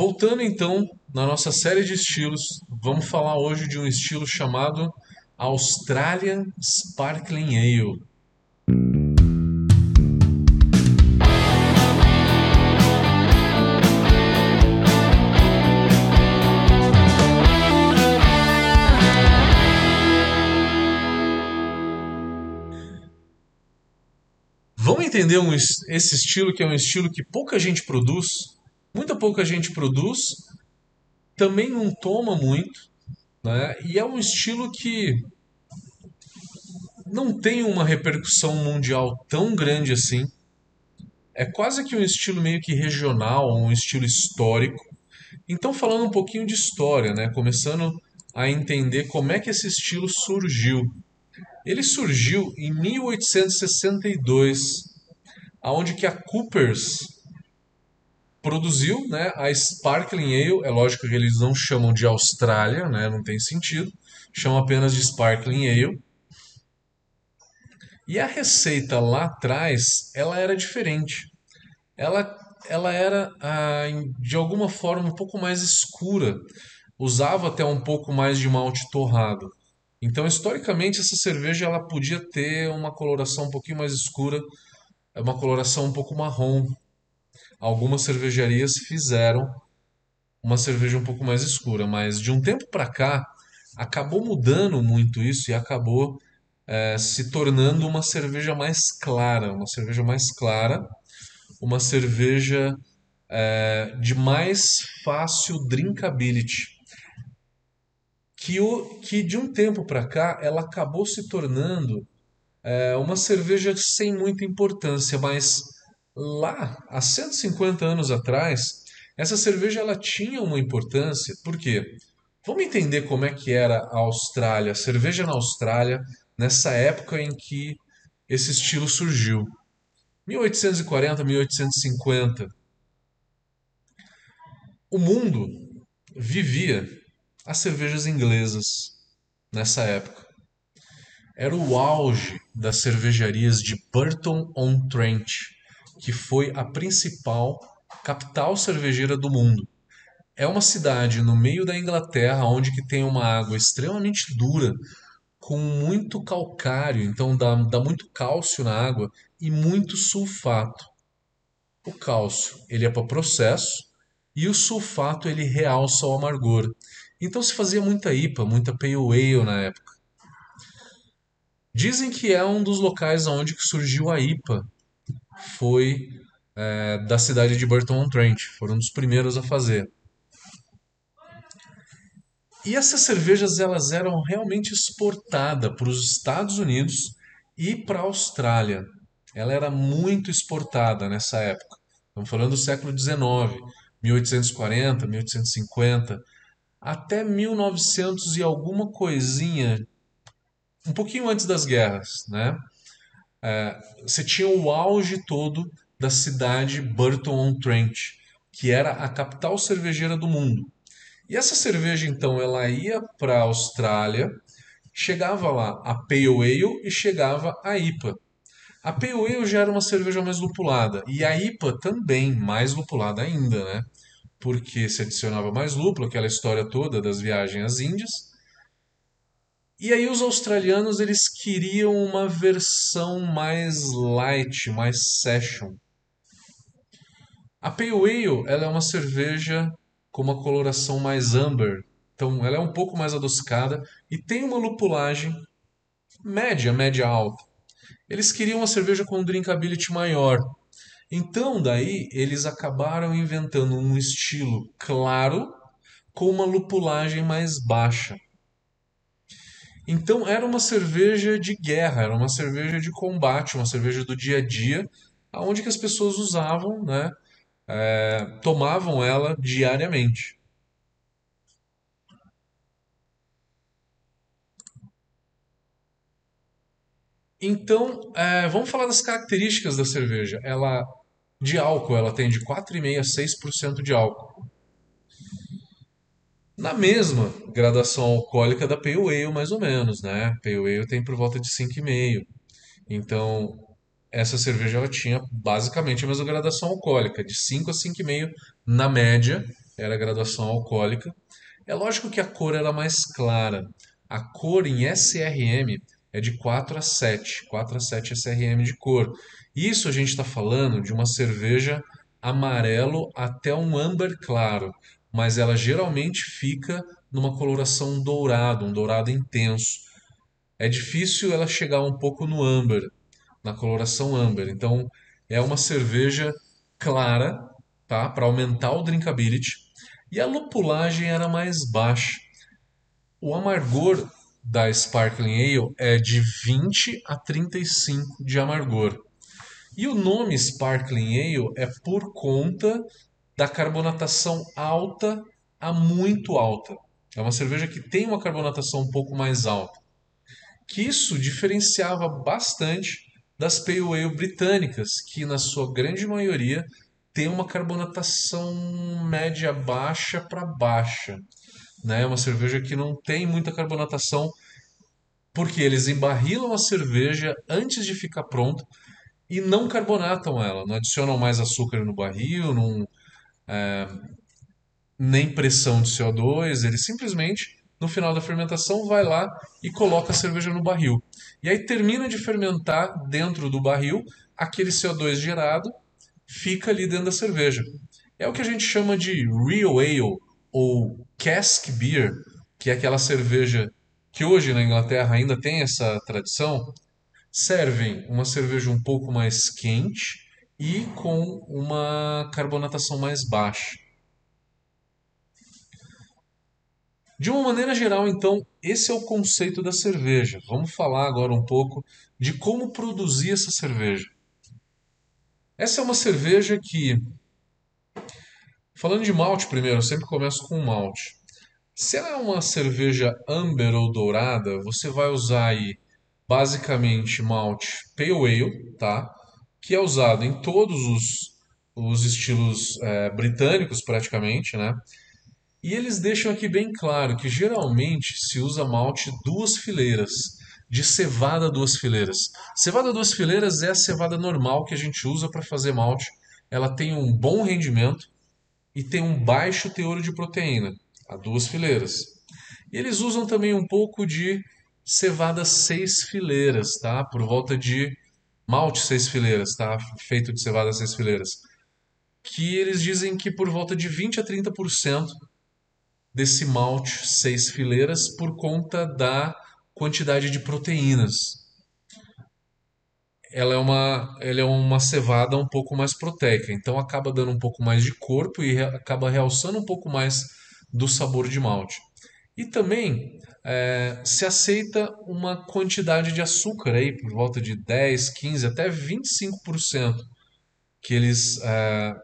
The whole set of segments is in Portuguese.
Voltando então na nossa série de estilos, vamos falar hoje de um estilo chamado Australian Sparkling Ale. Vamos entender um, esse estilo que é um estilo que pouca gente produz, muita pouca gente produz, também não toma muito, né? E é um estilo que não tem uma repercussão mundial tão grande assim. É quase que um estilo meio que regional, um estilo histórico. Então, falando um pouquinho de história, né? Começando a entender como é que esse estilo surgiu. Ele surgiu em 1862, aonde que a Coopers produziu, né, a Sparkling Ale. É lógico que eles não chamam de Austrália, né, não tem sentido. Chamam apenas de Sparkling Ale. E a receita lá atrás, ela era diferente. Ela, ela era, ah, de alguma forma, um pouco mais escura. Usava até um pouco mais de malte torrado. Então, historicamente, essa cerveja ela podia ter uma coloração um pouquinho mais escura, uma coloração um pouco marrom. Algumas cervejarias fizeram uma cerveja um pouco mais escura, mas de um tempo para cá acabou mudando muito isso e acabou é, se tornando uma cerveja mais clara, uma cerveja mais clara, uma cerveja é, de mais fácil drinkability que, o, que de um tempo para cá ela acabou se tornando é, uma cerveja sem muita importância, mas lá, há 150 anos atrás, essa cerveja ela tinha uma importância, por quê? Vamos entender como é que era a Austrália, a cerveja na Austrália, nessa época em que esse estilo surgiu. 1840, 1850. O mundo vivia as cervejas inglesas nessa época. Era o auge das cervejarias de Burton-on-Trent, que foi a principal capital cervejeira do mundo. É uma cidade no meio da Inglaterra onde que tem uma água extremamente dura, com muito calcário, então dá, dá muito cálcio na água e muito sulfato. O cálcio ele é para processo e o sulfato ele realça o amargor. Então se fazia muita IPA, muita Pale Ale na época. Dizem que é um dos locais onde surgiu a IPA. Foi é, da cidade de Burton-on-Trent. Foram um dos primeiros a fazer. E essas cervejas elas eram realmente exportadas para os Estados Unidos e para a Austrália. Ela era muito exportada nessa época. Estamos falando do século XIX, 1840, 1850 até 1900 e alguma coisinha, um pouquinho antes das guerras, né? É, você tinha o auge todo da cidade Burton-on-Trent, que era a capital cervejeira do mundo. E essa cerveja, então, ela ia para a Austrália, chegava lá a Pale Ale e chegava a IPA. A Pale Ale já era uma cerveja mais lupulada, e a IPA também mais lupulada ainda, né? porque se adicionava mais lúpulo, aquela história toda das viagens às Índias. E aí os australianos eles queriam uma versão mais light, mais session. A Pale Ale ela é uma cerveja com uma coloração mais amber, então ela é um pouco mais adocicada e tem uma lupulagem média, média alta. Eles queriam uma cerveja com um drinkability maior, então, daí, eles acabaram inventando um estilo claro com uma lupulagem mais baixa. Então, era uma cerveja de guerra, era uma cerveja de combate, uma cerveja do dia a dia, onde que as pessoas usavam, né, é, tomavam ela diariamente. Então, é, vamos falar das características da cerveja. Ela de álcool, ela tem de 4,5% a 6% de álcool. Na mesma gradação alcoólica da Pale Ale, mais ou menos, né? Pale Ale tem por volta de 5,5%. Então, essa cerveja ela tinha basicamente a mesma gradação alcoólica, de 5 a 5,5 na média, era a graduação alcoólica. É lógico que a cor era mais clara. A cor em SRM é de 4 a 7, 4 a 7 SRM de cor. Isso a gente está falando de uma cerveja amarelo até um amber claro, mas ela geralmente fica numa coloração dourada, um dourado intenso. É difícil ela chegar um pouco no amber, na coloração amber. Então é uma cerveja clara, tá? Para aumentar o drinkability. E a lupulagem era mais baixa. O amargor da Sparkling Ale é de 20 a 35 de amargor. E o nome Sparkling Ale é por conta da carbonatação alta a muito alta. É uma cerveja que tem uma carbonatação um pouco mais alta. Que isso diferenciava bastante das Pale Ale britânicas, que na sua grande maioria tem uma carbonatação média baixa para baixa. Né? É uma cerveja que não tem muita carbonatação porque eles embarrilam a cerveja antes de ficar pronta e não carbonatam ela, não adicionam mais açúcar no barril, não, nem pressão de CO2, ele simplesmente, no final da fermentação, vai lá e coloca a cerveja no barril. E aí termina de fermentar dentro do barril, aquele CO2 gerado fica ali dentro da cerveja. É o que a gente chama de real ale ou cask beer, que é aquela cerveja que hoje na Inglaterra ainda tem essa tradição, servem uma cerveja um pouco mais quente e com uma carbonatação mais baixa. De uma maneira geral, então, esse é o conceito da cerveja. Vamos falar agora um pouco de como produzir essa cerveja. Essa é uma cerveja que, falando de malte primeiro, eu sempre começo com malte. Se ela é uma cerveja amber ou dourada, você vai usar aí basicamente malte pale ale, tá? Que é usado em todos os, os estilos é, britânicos praticamente, né? E eles deixam aqui bem claro que geralmente se usa malte duas fileiras, de cevada duas fileiras. Cevada duas fileiras é a cevada normal que a gente usa para fazer malte. Ela tem um bom rendimento e tem um baixo teor de proteína, a duas fileiras. E eles usam também um pouco de cevada seis fileiras, tá? Por volta de malte seis fileiras, tá? Feito de cevada seis fileiras. Que eles dizem que por volta de 20 a 30% desse malte seis fileiras por conta da quantidade de proteínas. Ela é uma, ela é uma cevada um pouco mais proteica, então acaba dando um pouco mais de corpo e acaba realçando um pouco mais do sabor de malte. E também é, se aceita uma quantidade de açúcar aí por volta de 10, 15, até 25% que eles é,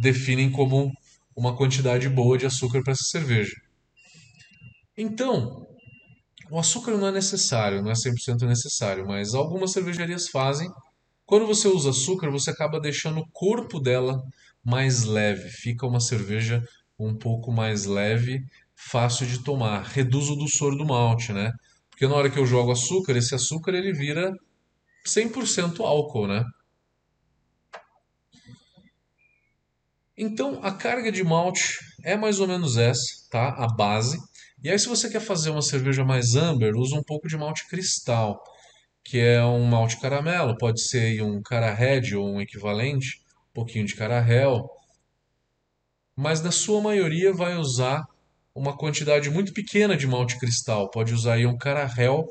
definem como uma quantidade boa de açúcar para essa cerveja. Então, o açúcar não é necessário, não é 100% necessário, mas algumas cervejarias fazem. Quando você usa açúcar, você acaba deixando o corpo dela mais leve, fica uma cerveja um pouco mais leve fácil de tomar. Reduz o doçor do malte, né? Porque na hora que eu jogo açúcar, esse açúcar ele vira 100% álcool, né? Então, a carga de malte é mais ou menos essa, tá? A base. E aí, se você quer fazer uma cerveja mais amber, usa um pouco de malte cristal, que é um malte caramelo. Pode ser um cara red ou um equivalente, um pouquinho de cara hell. Mas na sua maioria vai usar uma quantidade muito pequena de malte cristal. Pode usar aí um carahel,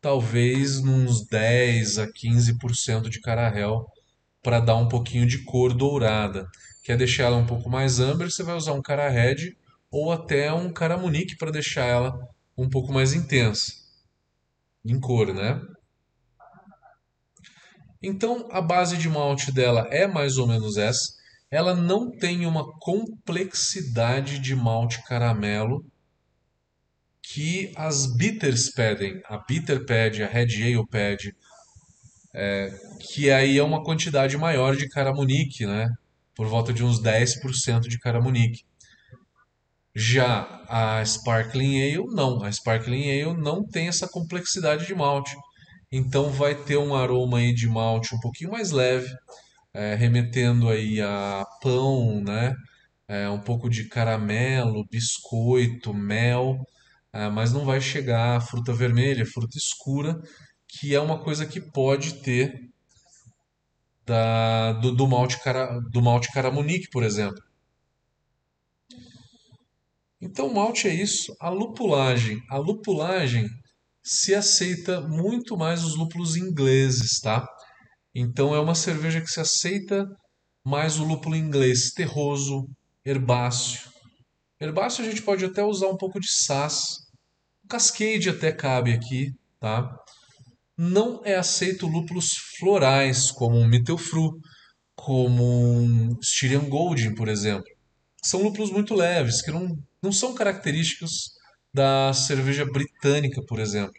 talvez uns 10 a 15% de carahel para dar um pouquinho de cor dourada. Quer deixar ela um pouco mais amber, você vai usar um cara red ou até um cara munique para deixar ela um pouco mais intensa em cor, né? Então a base de malte dela é mais ou menos essa ela não tem uma complexidade de malte caramelo que as bitters pedem. A bitter pede, a red ale pede, é, que aí é uma quantidade maior de caramunique, né? Por volta de uns 10% de caramunique. Já a Sparkling Ale, não. A Sparkling Ale não tem essa complexidade de malte. Então vai ter um aroma aí de malte um pouquinho mais leve, é, remetendo aí a pão, né? é, um pouco de caramelo, biscoito, mel, é, mas não vai chegar fruta vermelha, fruta escura, que é uma coisa que pode ter da, do, do, malte, cara, do malte Caramunique, por exemplo. Então, o malte é isso. A lupulagem. A lupulagem se aceita muito mais os lúpulos ingleses, tá? Então, é uma cerveja que se aceita mais o lúpulo inglês, terroso, herbáceo. Herbáceo a gente pode até usar um pouco de sas. Cascade até cabe aqui, tá? Não é aceito lúpulos florais, como um Mittelfru, como um Styrian Golding, por exemplo. São lúpulos muito leves, que não, não são característicos da cerveja britânica, por exemplo.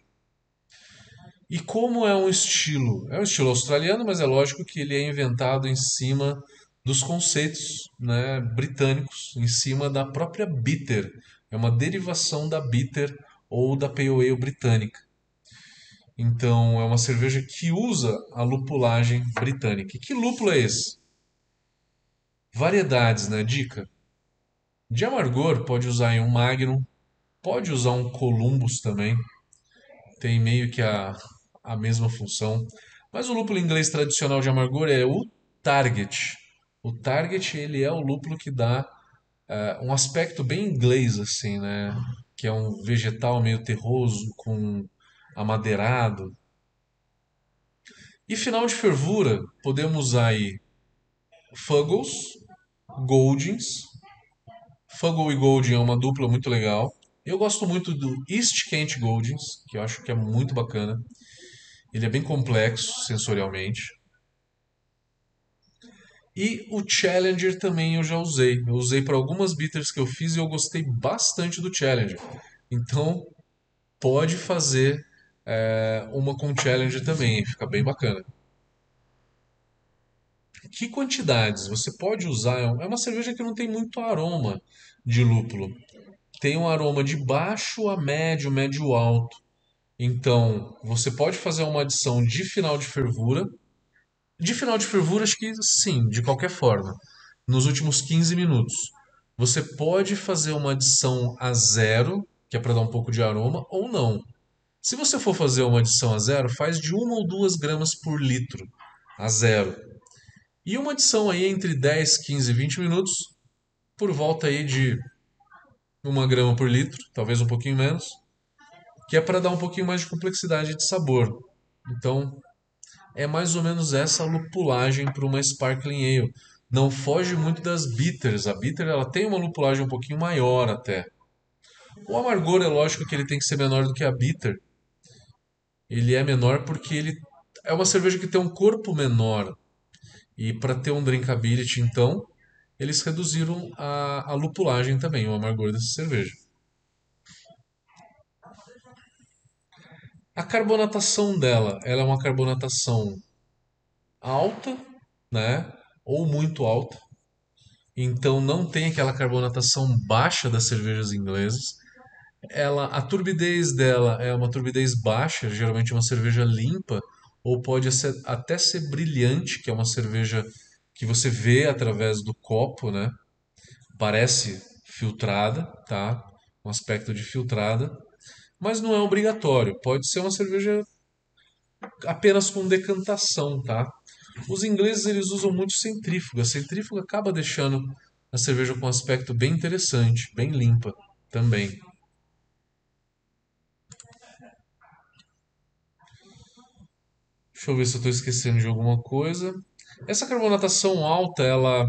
E como é um estilo? É um estilo australiano, mas é lógico que ele é inventado em cima dos conceitos né, britânicos, em cima da própria bitter. É uma derivação da bitter ou da pale ale britânica. Então, é uma cerveja que usa a lupulagem britânica. E que lúpulo é esse? Variedades, né? Dica. De amargor, pode usar em um Magnum, pode usar um Columbus também. Tem meio que a, a mesma função. Mas o lúpulo inglês tradicional de amargor é o Target. O Target ele é o lúpulo que dá uh, um aspecto bem inglês assim, né? Que é um vegetal meio terroso com amadeirado. E final de fervura, podemos usar aí Fuggles, Goldings. Fuggle e Golding é uma dupla muito legal. Eu gosto muito do East Kent Goldings, que eu acho que é muito bacana. Ele é bem complexo sensorialmente. E o Challenger também eu já usei. Eu usei para algumas bitters que eu fiz e eu gostei bastante do Challenger. Então, pode fazer é, uma com Challenger também, fica bem bacana. Que quantidades? Você pode usar. É uma cerveja que não tem muito aroma de lúpulo. Tem um aroma de baixo a médio, médio alto. Então, você pode fazer uma adição de final de fervura. De final de fervura, acho que sim, de qualquer forma. Nos últimos 15 minutos. Você pode fazer uma adição a zero, que é para dar um pouco de aroma, ou não. Se você for fazer uma adição a zero, faz de uma ou duas gramas por litro a zero. E uma adição aí entre 10, 15 e 20 minutos, por volta aí de uma grama por litro, talvez um pouquinho menos que é para dar um pouquinho mais de complexidade de sabor. Então, é mais ou menos essa lupulagem para uma Sparkling Ale. Não foge muito das bitters. A bitter ela tem uma lupulagem um pouquinho maior até. O amargor é lógico que ele tem que ser menor do que a bitter. Ele é menor porque ele é uma cerveja que tem um corpo menor. E para ter um drinkability, então, eles reduziram a, a lupulagem também, o amargor dessa cerveja. A carbonatação dela, ela é uma carbonatação alta, né? Ou muito alta. Então não tem aquela carbonatação baixa das cervejas inglesas. Ela, a turbidez dela é uma turbidez baixa, geralmente uma cerveja limpa, ou pode ser, até ser brilhante, que é uma cerveja que você vê através do copo, né? Parece filtrada, tá? Um aspecto de filtrada mas não é obrigatório. Pode ser uma cerveja apenas com decantação, tá? Os ingleses eles usam muito centrífuga. A centrífuga acaba deixando a cerveja com um aspecto bem interessante, bem limpa também. Deixa eu ver se eu estou esquecendo de alguma coisa. Essa carbonatação alta, ela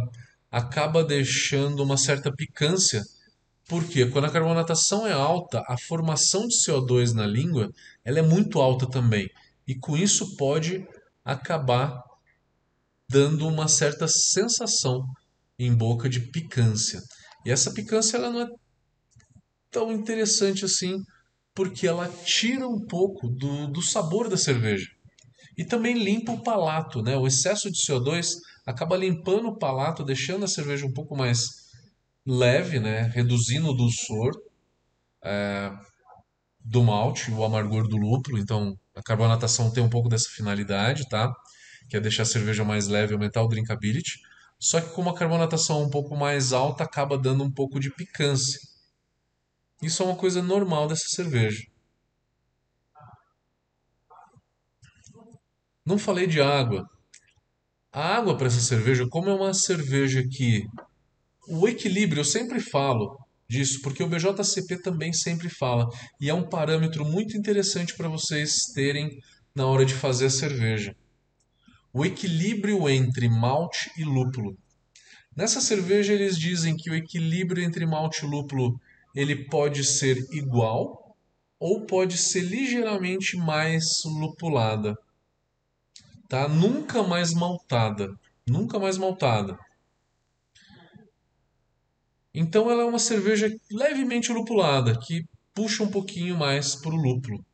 acaba deixando uma certa picância porque quando a carbonatação é alta, a formação de CO2 na língua ela é muito alta também. E com isso pode acabar dando uma certa sensação em boca de picância. E essa picância ela não é tão interessante assim, porque ela tira um pouco do, do sabor da cerveja. E também limpa o palato, né? O excesso de CO2 acaba limpando o palato, deixando a cerveja um pouco mais leve, né, reduzindo o dulçor é, do malte, o amargor do lúpulo. Então, a carbonatação tem um pouco dessa finalidade, tá? Que é deixar a cerveja mais leve, aumentar o drinkability. Só que como a carbonatação um pouco mais alta, acaba dando um pouco de picância. Isso é uma coisa normal dessa cerveja. Não falei de água. A água para essa cerveja, como é uma cerveja que o equilíbrio, eu sempre falo disso, porque o BJCP também sempre fala, e é um parâmetro muito interessante para vocês terem na hora de fazer a cerveja. O equilíbrio entre malte e lúpulo. Nessa cerveja eles dizem que o equilíbrio entre malte e lúpulo ele pode ser igual ou pode ser ligeiramente mais lupulada. Tá? Nunca mais maltada, nunca mais maltada. Então ela é uma cerveja levemente lupulada, que puxa um pouquinho mais para o lúpulo.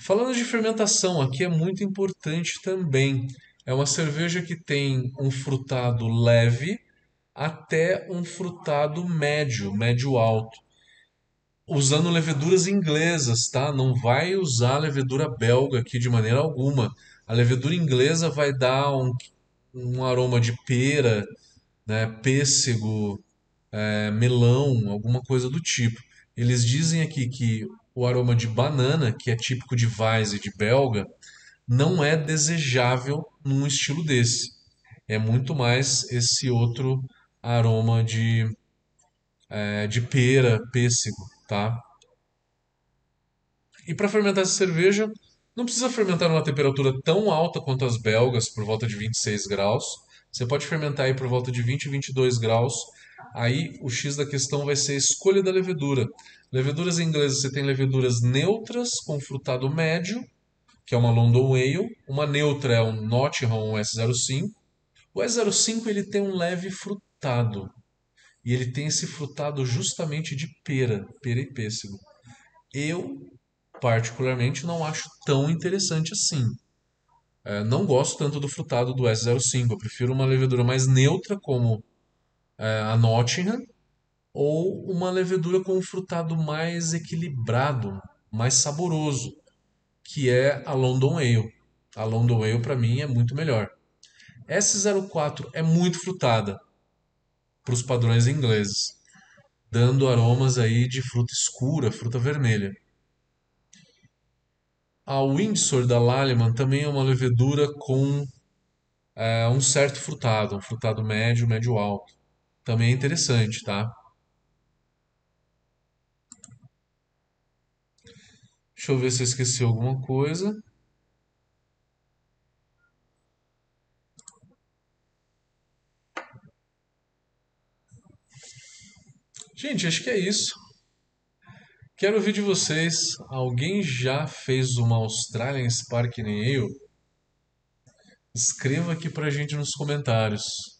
Falando de fermentação, aqui é muito importante também. É uma cerveja que tem um frutado leve até um frutado médio, médio alto. Usando leveduras inglesas, tá? Não vai usar levedura belga aqui de maneira alguma. A levedura inglesa vai dar um, um aroma de pera, né, pêssego, é, melão, alguma coisa do tipo. Eles dizem aqui que o aroma de banana, que é típico de Weiss e de belga, não é desejável num estilo desse. É muito mais esse outro aroma de, é, de pera, pêssego, tá? E para fermentar essa cerveja, não precisa fermentar numa temperatura tão alta quanto as belgas, por volta de 26 graus. Você pode fermentar aí por volta de 20 e 22 graus Aí o X da questão vai ser a escolha da levedura. Leveduras inglesas você tem leveduras neutras com frutado médio, que é uma London Ale. Uma neutra é um Nottingham um S05. O S05 ele tem um leve frutado. E ele tem esse frutado justamente de pera, pera e pêssego. Eu, particularmente, não acho tão interessante assim. É, não gosto tanto do frutado do S05. Eu prefiro uma levedura mais neutra, como a Nottingham, ou uma levedura com um frutado mais equilibrado, mais saboroso, que é a London Ale. A London Ale para mim é muito melhor. S04 é muito frutada para os padrões ingleses, dando aromas aí de fruta escura, fruta vermelha. A Windsor da Lallemand também é uma levedura com é, um certo frutado, um frutado médio, médio alto também é interessante, tá? Deixa eu ver se eu esqueci alguma coisa. Gente, acho que é isso. Quero ouvir de vocês. Alguém já fez uma Australian Sparkling Ale? Escreva aqui pra gente nos comentários.